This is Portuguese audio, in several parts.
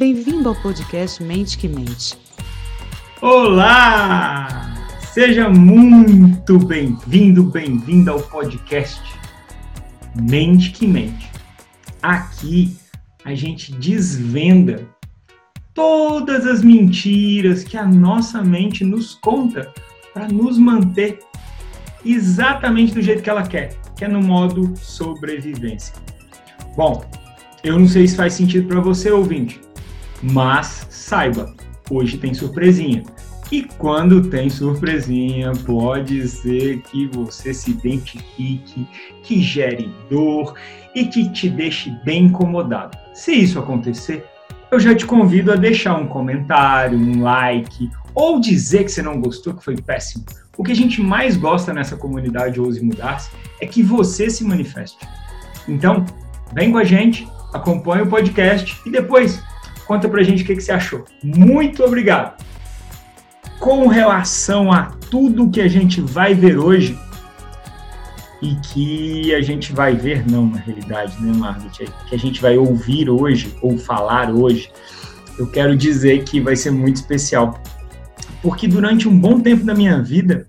Bem-vindo ao podcast Mente que Mente. Olá! Seja muito bem-vindo, bem-vinda ao podcast Mente que Mente. Aqui a gente desvenda todas as mentiras que a nossa mente nos conta para nos manter exatamente do jeito que ela quer, que é no modo sobrevivência. Bom, eu não sei se faz sentido para você, ouvinte, mas saiba, hoje tem surpresinha. E quando tem surpresinha, pode ser que você se identifique, que gere dor e que te deixe bem incomodado. Se isso acontecer, eu já te convido a deixar um comentário, um like, ou dizer que você não gostou, que foi péssimo. O que a gente mais gosta nessa comunidade Ouse Mudar-se é que você se manifeste. Então, vem com a gente, acompanhe o podcast e depois conta pra gente o que, que você achou. Muito obrigado! Com relação a tudo que a gente vai ver hoje, e que a gente vai ver, não, na realidade, né, Margaret? Que a gente vai ouvir hoje, ou falar hoje, eu quero dizer que vai ser muito especial. Porque durante um bom tempo da minha vida,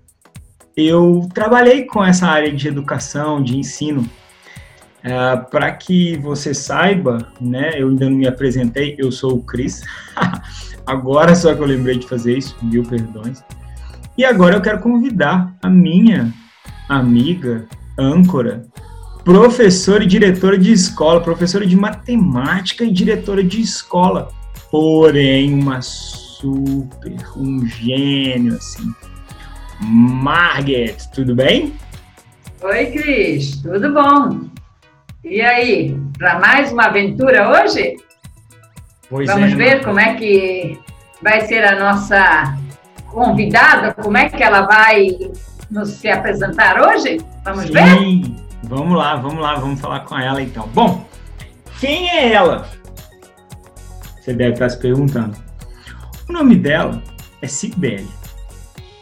eu trabalhei com essa área de educação, de ensino. É, Para que você saiba, né, eu ainda não me apresentei, eu sou o Cris. agora só que eu lembrei de fazer isso, mil perdões. E agora eu quero convidar a minha amiga, âncora, professora e diretora de escola, professora de matemática e diretora de escola, porém uma super, um gênio assim. Margaret, tudo bem? Oi, Cris, tudo bom? E aí, para mais uma aventura hoje? Pois Vamos é, ver como é que vai ser a nossa convidada, como é que ela vai nos se apresentar hoje? Vamos Sim. ver? Vamos lá, vamos lá, vamos falar com ela então. Bom, quem é ela? Você deve estar se perguntando. O nome dela é Cibele.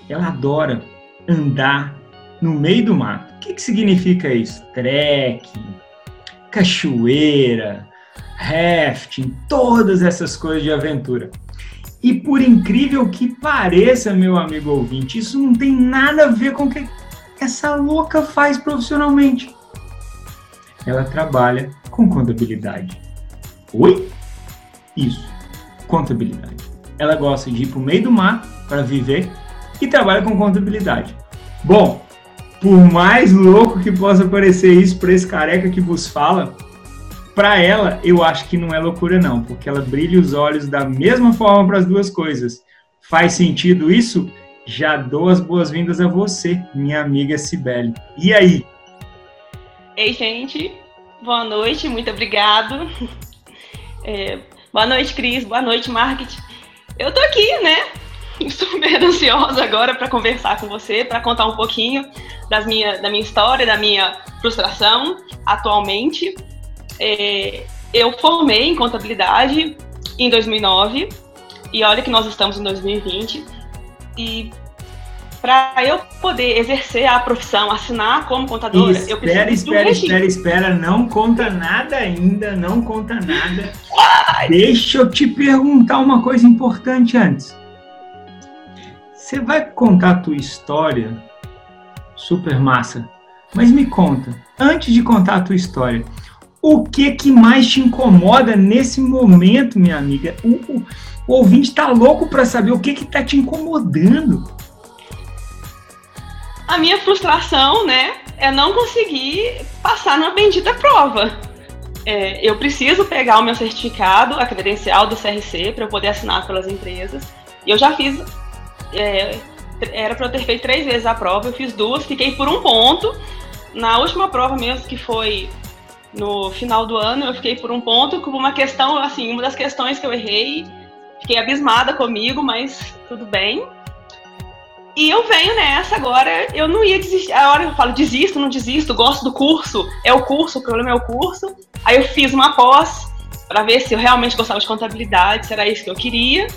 Ela adora andar no meio do mato. O que, que significa isso? Trekking, cachoeira, rafting, todas essas coisas de aventura. E por incrível que pareça, meu amigo ouvinte, isso não tem nada a ver com o que essa louca faz profissionalmente. Ela trabalha com contabilidade. Oi? Isso, contabilidade. Ela gosta de ir para o meio do mar para viver e trabalha com contabilidade. Bom, por mais louco que possa parecer isso para esse careca que vos fala, para ela eu acho que não é loucura não, porque ela brilha os olhos da mesma forma para as duas coisas. Faz sentido isso? Já dou as boas-vindas a você, minha amiga Cibele. E aí? Ei, gente, boa noite, muito obrigado. É, boa noite, Cris, boa noite, Market. Eu tô aqui, né? Super ansiosa agora para conversar com você, para contar um pouquinho das minha, da minha história, da minha frustração atualmente. É, eu formei em contabilidade em 2009 e olha que nós estamos em 2020 e para eu poder exercer a profissão, assinar como contadora, espera, eu preciso espera, de um espera, espera, não conta nada ainda, não conta nada. Deixa eu te perguntar uma coisa importante antes. Você vai contar a tua história super massa, mas me conta, antes de contar a tua história, o que que mais te incomoda nesse momento, minha amiga? O, o, o ouvinte tá louco para saber o que que tá te incomodando. A minha frustração, né, é não conseguir passar na bendita prova. É, eu preciso pegar o meu certificado, a credencial do CRC, para eu poder assinar pelas empresas. E eu já fiz. É, era para eu ter feito três vezes a prova, eu fiz duas, fiquei por um ponto. Na última prova mesmo, que foi no final do ano, eu fiquei por um ponto, com uma questão, assim, uma das questões que eu errei, fiquei abismada comigo, mas tudo bem. E eu venho nessa agora, eu não ia desistir. A hora eu falo desisto, não desisto, gosto do curso, é o curso, o problema é o curso. Aí eu fiz uma pós para ver se eu realmente gostava de contabilidade, se era isso que eu queria.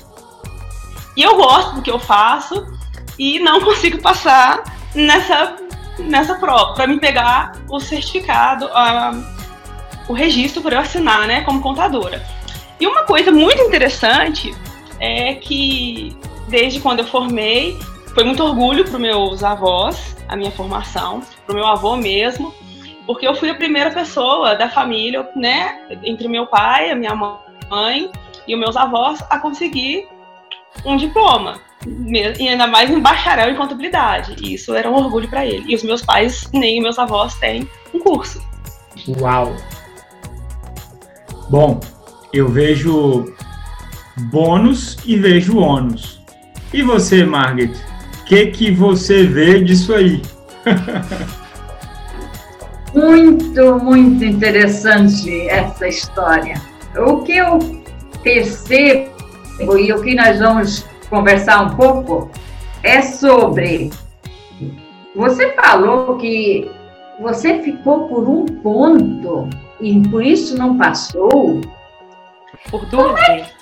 E eu gosto do que eu faço e não consigo passar nessa, nessa prova, para me pegar o certificado, a, o registro para eu assinar, né, como contadora. E uma coisa muito interessante é que desde quando eu formei, foi muito orgulho para meus avós, a minha formação, para o meu avô mesmo, porque eu fui a primeira pessoa da família, né, entre meu pai, a minha mãe e os meus avós, a conseguir um diploma. E ainda mais em bacharel em contabilidade. E isso era um orgulho para ele. E os meus pais, nem meus avós, têm um curso. Uau! Bom, eu vejo bônus e vejo ônus. E você, Margaret? O que, que você vê disso aí? muito, muito interessante essa história. O que eu percebo e o que nós vamos conversar um pouco é sobre. Você falou que você ficou por um ponto e por isso não passou. Por duas é? vezes.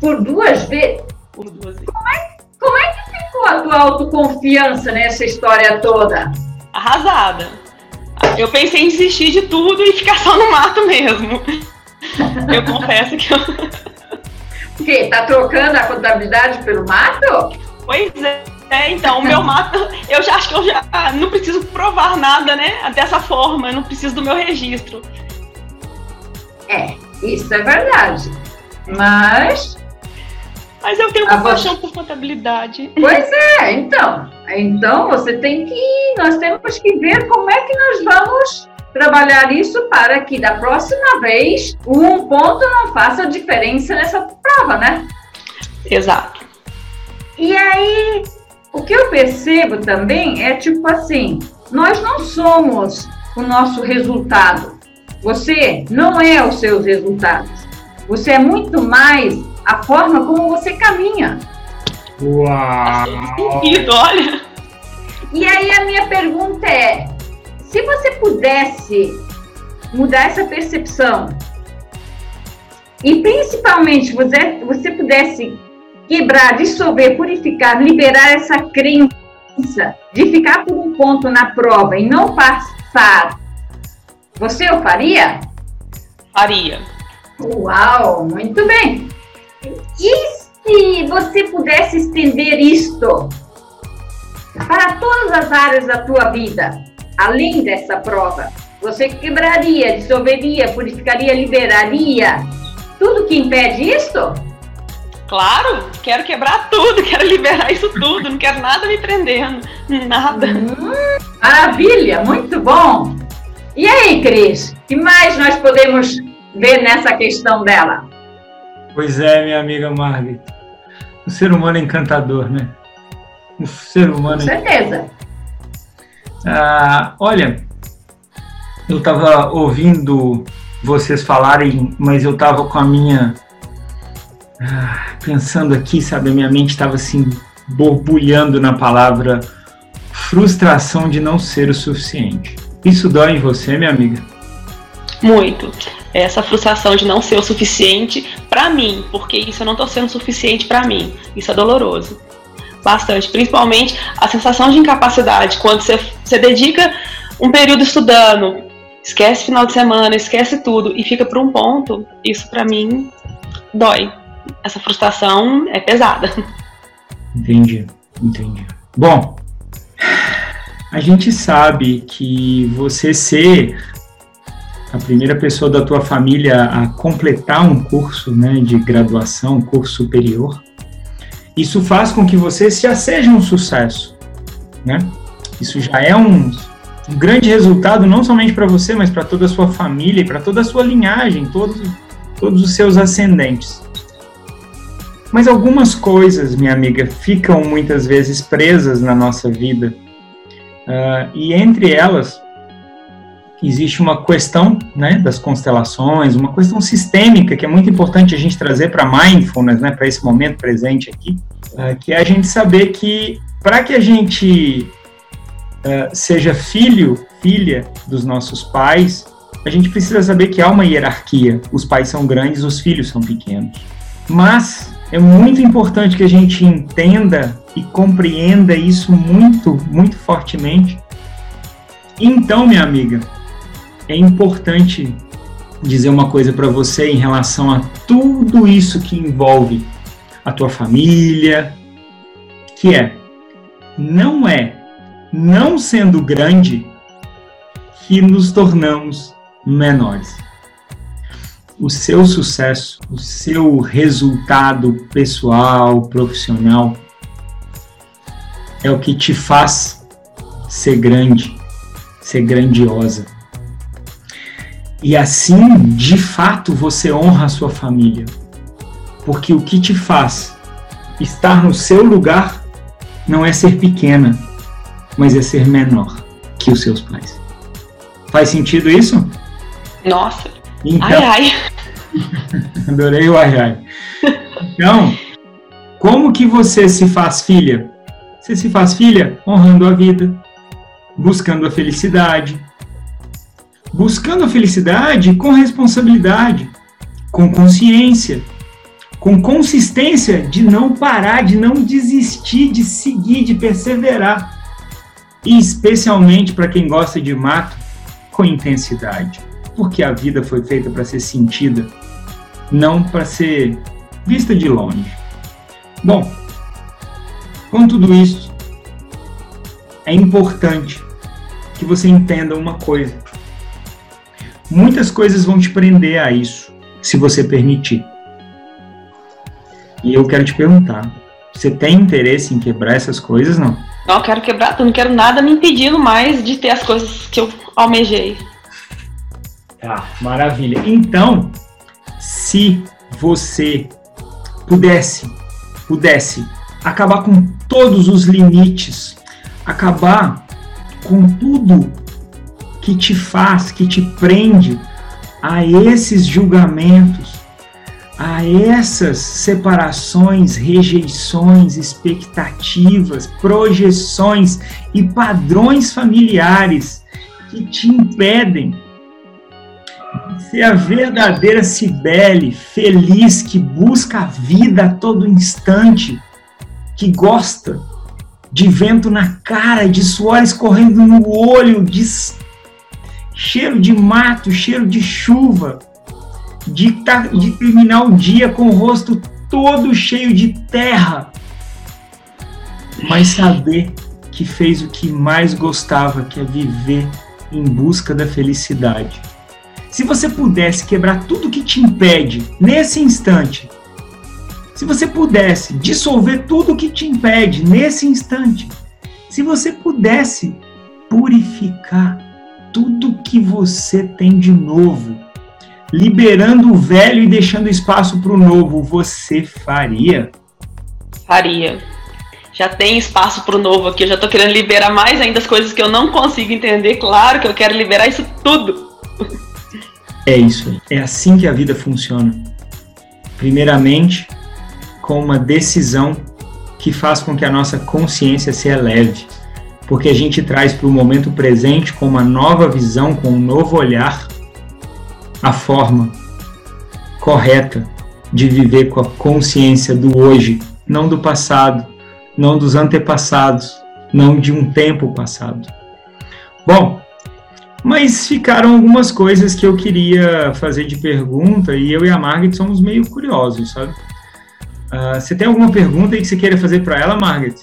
Por duas vezes? Por duas vezes. Como é, como é que ficou a tua autoconfiança nessa história toda? Arrasada. Eu pensei em desistir de tudo e ficar só no mato mesmo. Eu confesso que eu. O quê? Tá trocando a contabilidade pelo mato? Pois é. É, então, o meu mato, eu já acho que eu já não preciso provar nada, né? Dessa forma, eu não preciso do meu registro. É, isso é verdade. Mas. Mas eu tenho uma paixão por contabilidade. Pois é, então. Então você tem que. Nós temos que ver como é que nós vamos trabalhar isso para que da próxima vez um ponto não faça diferença nessa prova, né? Exato. E aí, o que eu percebo também é tipo assim: nós não somos o nosso resultado. Você não é os seus resultados. Você é muito mais a forma como você caminha. Uau! Sentido, olha. E aí a minha pergunta é: se você pudesse mudar essa percepção e principalmente você, você pudesse quebrar, dissolver, purificar, liberar essa crença de ficar por um ponto na prova e não passar, você o faria? Faria. Uau, muito bem. E se você pudesse estender isto para todas as áreas da tua vida? Além dessa prova, você quebraria, dissolveria, purificaria, liberaria tudo que impede isto? Claro, quero quebrar tudo, quero liberar isso tudo, não quero nada me prendendo, nada. Hum, maravilha, muito bom. E aí, Cris, o que mais nós podemos ver nessa questão dela? Pois é, minha amiga Margaret. O ser humano é encantador, né? O ser humano. Com certeza. Ah, olha, eu estava ouvindo vocês falarem, mas eu estava com a minha. Ah, pensando aqui, sabe? A minha mente estava assim, borbulhando na palavra frustração de não ser o suficiente. Isso dói em você, minha amiga? Muito. Essa frustração de não ser o suficiente para mim, porque isso eu não estou sendo suficiente para mim. Isso é doloroso bastante, principalmente a sensação de incapacidade, quando você, você dedica um período estudando, esquece final de semana, esquece tudo e fica por um ponto, isso para mim dói. Essa frustração é pesada. Entendi, entendi. Bom, a gente sabe que você ser a primeira pessoa da tua família a completar um curso né, de graduação, um curso superior, isso faz com que você já seja um sucesso, né? Isso já é um, um grande resultado não somente para você, mas para toda a sua família e para toda a sua linhagem, todos, todos os seus ascendentes. Mas algumas coisas, minha amiga, ficam muitas vezes presas na nossa vida. Uh, e entre elas, existe uma questão né, das constelações, uma questão sistêmica que é muito importante a gente trazer para mindfulness, né, para esse momento presente aqui, uh, que é a gente saber que para que a gente uh, seja filho, filha dos nossos pais, a gente precisa saber que há uma hierarquia. Os pais são grandes, os filhos são pequenos. Mas é muito importante que a gente entenda e compreenda isso muito, muito fortemente. Então, minha amiga, é importante dizer uma coisa para você em relação a tudo isso que envolve a tua família, que é não é não sendo grande que nos tornamos menores. O seu sucesso, o seu resultado pessoal, profissional, é o que te faz ser grande, ser grandiosa. E assim, de fato, você honra a sua família. Porque o que te faz estar no seu lugar não é ser pequena, mas é ser menor que os seus pais. Faz sentido isso? Nossa. Então, ai, ai. adorei o ai, ai. Então, como que você se faz filha? Você se faz filha honrando a vida, buscando a felicidade. Buscando a felicidade com responsabilidade, com consciência, com consistência de não parar, de não desistir, de seguir, de perseverar. E especialmente para quem gosta de mato, com intensidade. Porque a vida foi feita para ser sentida, não para ser vista de longe. Bom, com tudo isso, é importante que você entenda uma coisa. Muitas coisas vão te prender a isso, se você permitir. E eu quero te perguntar: você tem interesse em quebrar essas coisas, não? Não, eu quero quebrar, eu não quero nada me impedindo mais de ter as coisas que eu almejei. Tá, maravilha. Então, se você pudesse, pudesse acabar com todos os limites, acabar com tudo que te faz, que te prende a esses julgamentos, a essas separações, rejeições, expectativas, projeções e padrões familiares que te impedem de ser a verdadeira Cibele, feliz, que busca a vida a todo instante que gosta de vento na cara, de suor escorrendo no olho, de cheiro de mato, cheiro de chuva, de, tá, de terminar o dia com o rosto todo cheio de terra, mas saber que fez o que mais gostava, que é viver em busca da felicidade. Se você pudesse quebrar tudo que te impede nesse instante se você pudesse dissolver tudo que te impede nesse instante, se você pudesse purificar tudo que você tem de novo, liberando o velho e deixando espaço para o novo, você faria? Faria. Já tem espaço para o novo aqui, eu já estou querendo liberar mais ainda as coisas que eu não consigo entender. Claro que eu quero liberar isso tudo. É isso aí. É assim que a vida funciona. Primeiramente, com uma decisão que faz com que a nossa consciência se eleve, porque a gente traz para o momento presente com uma nova visão, com um novo olhar, a forma correta de viver com a consciência do hoje, não do passado, não dos antepassados, não de um tempo passado. Bom, mas ficaram algumas coisas que eu queria fazer de pergunta e eu e a Margaret somos meio curiosos, sabe? Uh, você tem alguma pergunta aí que você queira fazer para ela, Margaret?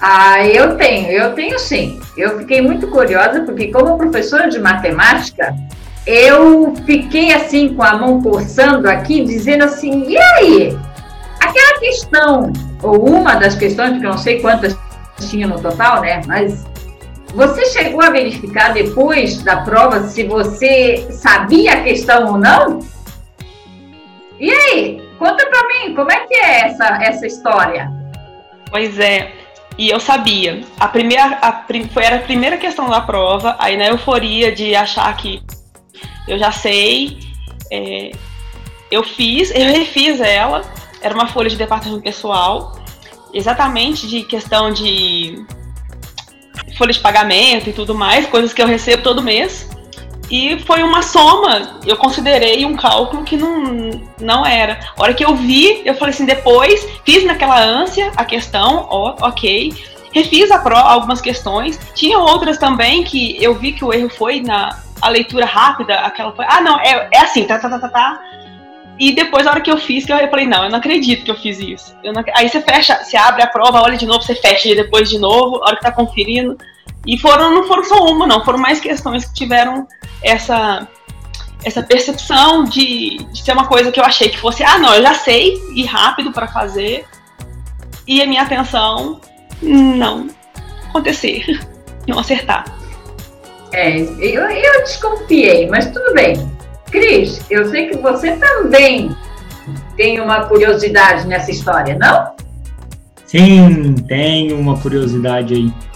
Ah, eu tenho, eu tenho sim. Eu fiquei muito curiosa, porque como professora de matemática, eu fiquei assim com a mão coçando aqui, dizendo assim, e aí? Aquela questão, ou uma das questões, porque eu não sei quantas tinha no total, né? Mas você chegou a verificar depois da prova se você sabia a questão ou não? E aí? Conta pra mim, como é que é essa, essa história? Pois é, e eu sabia. A primeira, a, foi, era a primeira questão da prova, aí na euforia de achar que eu já sei, é, eu fiz, eu refiz ela, era uma folha de departamento pessoal, exatamente de questão de folha de pagamento e tudo mais, coisas que eu recebo todo mês. E foi uma soma, eu considerei um cálculo que não, não era. A hora que eu vi, eu falei assim, depois, fiz naquela ânsia a questão, ó, ok. Refiz a pro, algumas questões. Tinha outras também que eu vi que o erro foi na, a leitura rápida, aquela foi, ah, não, é, é assim, tá, tá, tá, tá, tá. E depois, na hora que eu fiz, que eu falei, não, eu não acredito que eu fiz isso. Eu não, aí você fecha, você abre a prova, olha de novo, você fecha e depois de novo, a hora que tá conferindo. E foram, não foram só uma, não, foram mais questões que tiveram essa, essa percepção de, de ser uma coisa que eu achei que fosse, ah, não, eu já sei, e rápido para fazer. E a minha atenção não acontecer, não acertar. É, eu, eu desconfiei, mas tudo bem. Cris, eu sei que você também tem uma curiosidade nessa história, não? Sim, tenho uma curiosidade aí.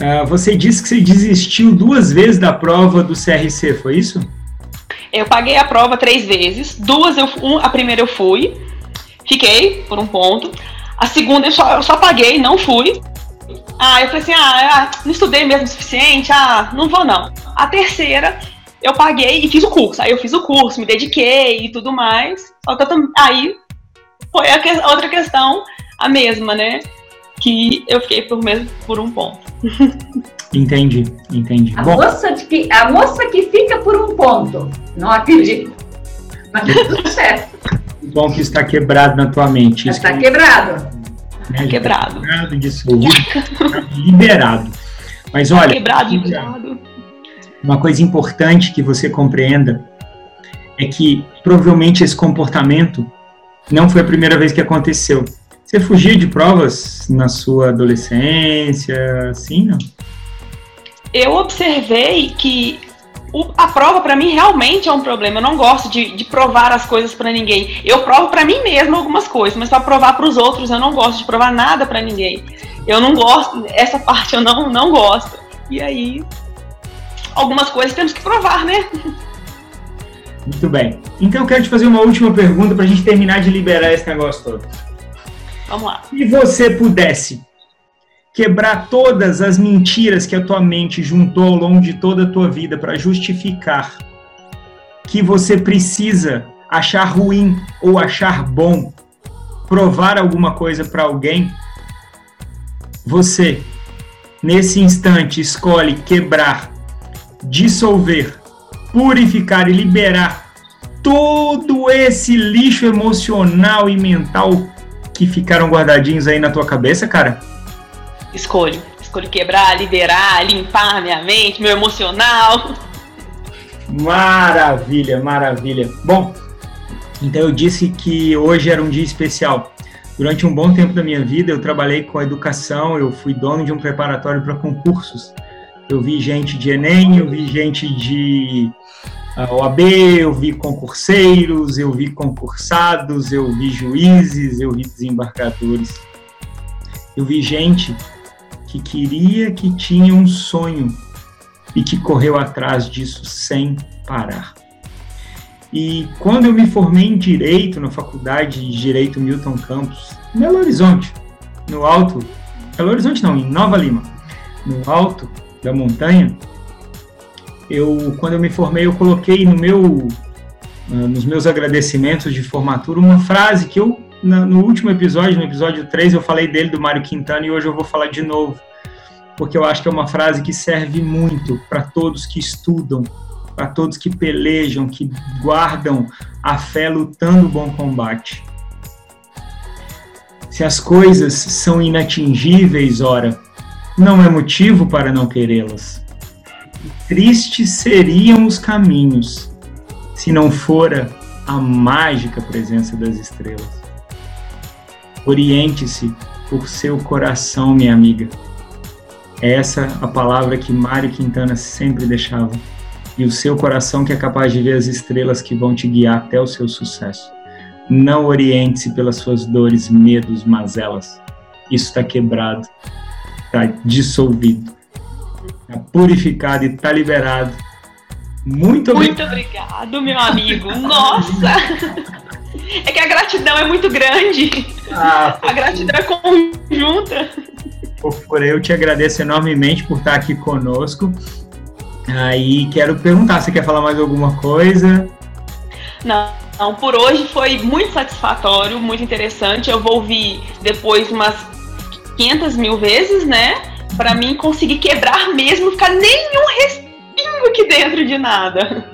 Uh, você disse que você desistiu duas vezes da prova do CRC, foi isso? Eu paguei a prova três vezes. Duas, eu, um, a primeira eu fui, fiquei por um ponto. A segunda eu só, eu só paguei, não fui. Ah, eu falei assim, ah, ah, não estudei mesmo o suficiente, ah, não vou não. A terceira eu paguei e fiz o curso. Aí eu fiz o curso, me dediquei e tudo mais. Aí foi a que, outra questão, a mesma, né? Que eu fiquei por mesmo por um ponto. Entendi, entendi. A, Bom, moça que, a moça que fica por um ponto. Não acredito. Mas tudo certo. Bom que está quebrado na tua mente. Está que... quebrado. Né, quebrado. Quebrado, dissolvido, liberado. Mas olha. Quebrado, liberado. Uma coisa importante que você compreenda é que provavelmente esse comportamento não foi a primeira vez que aconteceu. Você fugia de provas na sua adolescência, assim, não? Eu observei que o, a prova para mim realmente é um problema. Eu não gosto de, de provar as coisas para ninguém. Eu provo para mim mesmo algumas coisas, mas para provar para os outros eu não gosto de provar nada para ninguém. Eu não gosto, essa parte eu não, não gosto. E aí algumas coisas temos que provar, né? Muito bem. Então eu quero te fazer uma última pergunta para a gente terminar de liberar esse negócio todo. Vamos lá. Se você pudesse quebrar todas as mentiras que a tua mente juntou ao longo de toda a tua vida para justificar que você precisa achar ruim ou achar bom, provar alguma coisa para alguém, você nesse instante escolhe quebrar dissolver, purificar e liberar todo esse lixo emocional e mental que ficaram guardadinhos aí na tua cabeça, cara? Escolho. Escolho quebrar, liberar, limpar minha mente, meu emocional. Maravilha, maravilha. Bom, então eu disse que hoje era um dia especial. Durante um bom tempo da minha vida, eu trabalhei com a educação, eu fui dono de um preparatório para concursos. Eu vi gente de Enem, eu vi gente de ah, OAB, eu vi concurseiros, eu vi concursados, eu vi juízes, eu vi desembargadores. Eu vi gente que queria, que tinha um sonho e que correu atrás disso sem parar. E quando eu me formei em Direito, na Faculdade de Direito Milton Campos, em Belo Horizonte, no alto, Belo Horizonte não, em Nova Lima, no alto da montanha, eu quando eu me formei eu coloquei no meu ah, nos meus agradecimentos de formatura uma frase que eu no último episódio, no episódio 3, eu falei dele do Mário Quintana e hoje eu vou falar de novo, porque eu acho que é uma frase que serve muito para todos que estudam, para todos que pelejam, que guardam a fé lutando o bom combate. Se as coisas são inatingíveis, ora, não é motivo para não querê-las. Tristes seriam os caminhos se não fora a mágica presença das estrelas. Oriente-se por seu coração, minha amiga. É essa a palavra que Mário Quintana sempre deixava. E o seu coração que é capaz de ver as estrelas que vão te guiar até o seu sucesso. Não oriente-se pelas suas dores, medos, mazelas. Isso está quebrado está dissolvido, está purificado e está liberado. Muito obrigado. Muito obrigado, meu amigo. Nossa! É que a gratidão é muito grande. Ah, a gratidão é conjunta. Por eu te agradeço enormemente por estar aqui conosco. Aí quero perguntar, você quer falar mais alguma coisa? Não, não, por hoje foi muito satisfatório, muito interessante. Eu vou ouvir depois umas 500 mil vezes, né? Para mim conseguir quebrar mesmo, ficar nenhum respingo que dentro de nada?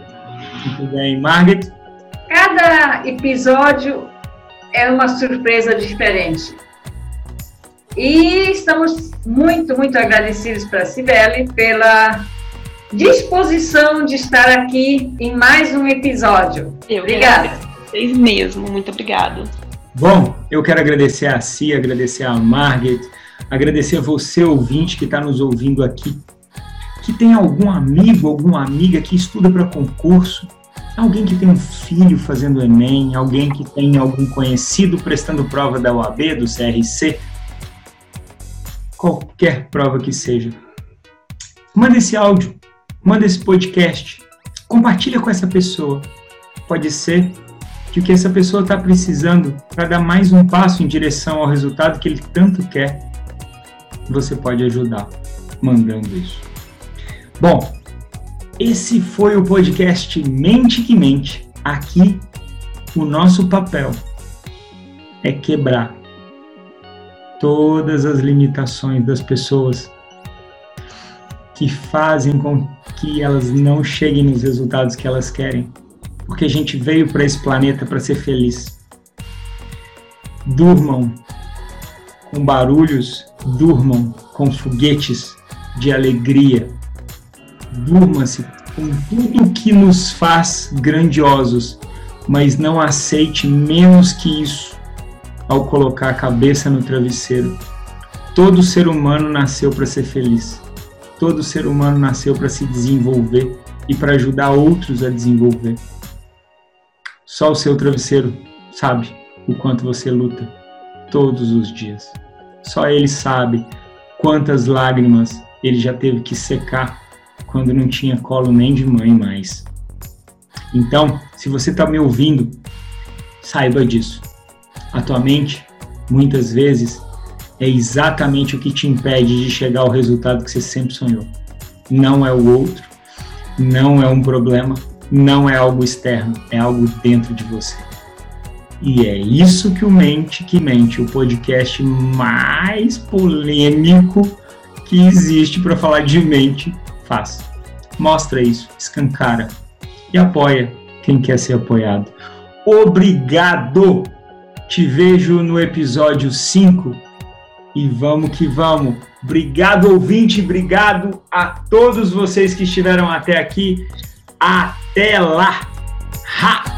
Muito bem. Margaret? Cada episódio é uma surpresa diferente. E estamos muito, muito agradecidos para a Cibele pela disposição de estar aqui em mais um episódio. Eu Obrigada. Vocês mesmo, muito obrigado. Bom, eu quero agradecer a Si, agradecer a Margaret, agradecer a você, ouvinte, que está nos ouvindo aqui, que tem algum amigo, alguma amiga que estuda para concurso, alguém que tem um filho fazendo Enem, alguém que tem algum conhecido prestando prova da OAB, do CRC, qualquer prova que seja. Manda esse áudio, manda esse podcast, compartilha com essa pessoa. Pode ser que o que essa pessoa está precisando para dar mais um passo em direção ao resultado que ele tanto quer, você pode ajudar mandando isso. Bom, esse foi o podcast Mente que Mente. Aqui, o nosso papel é quebrar todas as limitações das pessoas que fazem com que elas não cheguem nos resultados que elas querem porque a gente veio para esse planeta para ser feliz. Durmam com barulhos, durmam com foguetes de alegria. Durma-se com tudo que nos faz grandiosos, mas não aceite menos que isso ao colocar a cabeça no travesseiro. Todo ser humano nasceu para ser feliz. Todo ser humano nasceu para se desenvolver e para ajudar outros a desenvolver. Só o seu travesseiro sabe o quanto você luta todos os dias. Só ele sabe quantas lágrimas ele já teve que secar quando não tinha colo nem de mãe mais. Então, se você está me ouvindo, saiba disso. A tua mente, muitas vezes, é exatamente o que te impede de chegar ao resultado que você sempre sonhou. Não é o outro, não é um problema, não é algo externo, é algo dentro de você. E é isso que o Mente que Mente, o podcast mais polêmico que existe para falar de mente, faz. Mostra isso, escancara e apoia quem quer ser apoiado. Obrigado! Te vejo no episódio 5 e vamos que vamos. Obrigado, ouvinte, obrigado a todos vocês que estiveram até aqui. Até lá! Ha!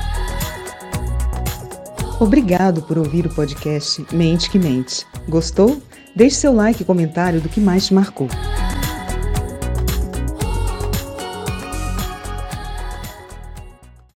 Obrigado por ouvir o podcast Mente que Mente. Gostou? Deixe seu like e comentário do que mais te marcou.